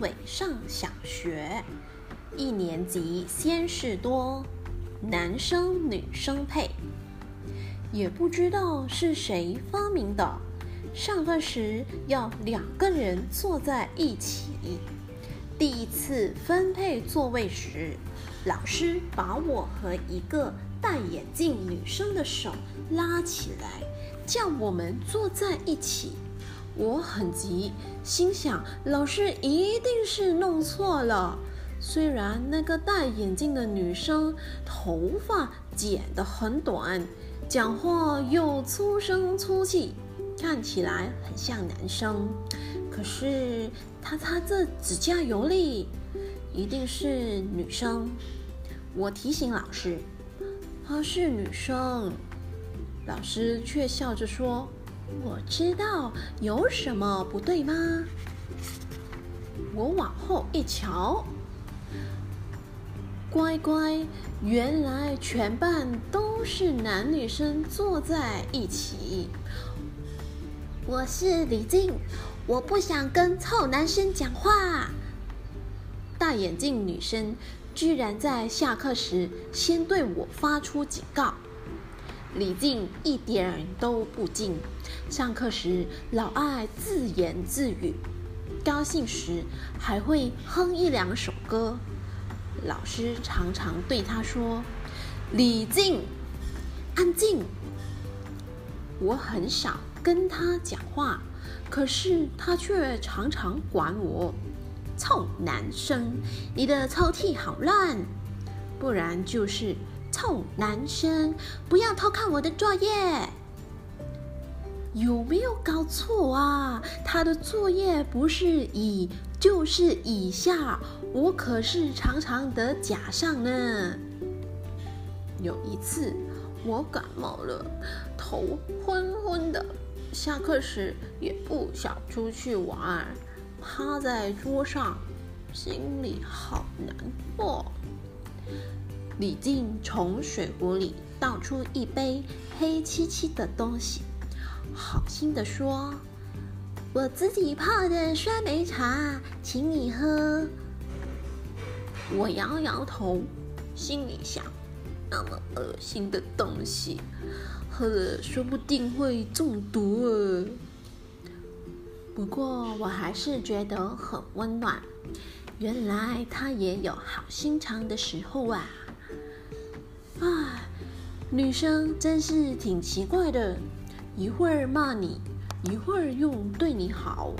伟上小学，一年级先是多，男生女生配。也不知道是谁发明的，上课时要两个人坐在一起。第一次分配座位时，老师把我和一个戴眼镜女生的手拉起来，叫我们坐在一起。我很急，心想老师一定是弄错了。虽然那个戴眼镜的女生头发剪得很短，讲话又粗声粗气，看起来很像男生，可是她擦着指甲油里，一定是女生。我提醒老师，她是女生，老师却笑着说。我知道有什么不对吗？我往后一瞧，乖乖，原来全班都是男女生坐在一起。我是李静，我不想跟臭男生讲话。大眼镜女生居然在下课时先对我发出警告。李静一点都不静，上课时老爱自言自语，高兴时还会哼一两首歌。老师常常对他说：“李静，安静。”我很少跟他讲话，可是他却常常管我：“臭男生，你的抽屉好乱。”不然就是。臭男生，不要偷看我的作业！有没有搞错啊？他的作业不是以就是以下，我可是常常得甲上呢。有一次我感冒了，头昏昏的，下课时也不想出去玩，趴在桌上，心里好难过。李静从水壶里倒出一杯黑漆漆的东西，好心的说：“我自己泡的酸梅茶，请你喝。”我摇摇头，心里想：那么恶心的东西，喝了说不定会中毒啊。不过我还是觉得很温暖，原来他也有好心肠的时候啊。啊女生真是挺奇怪的一会儿骂你一会儿又对你好。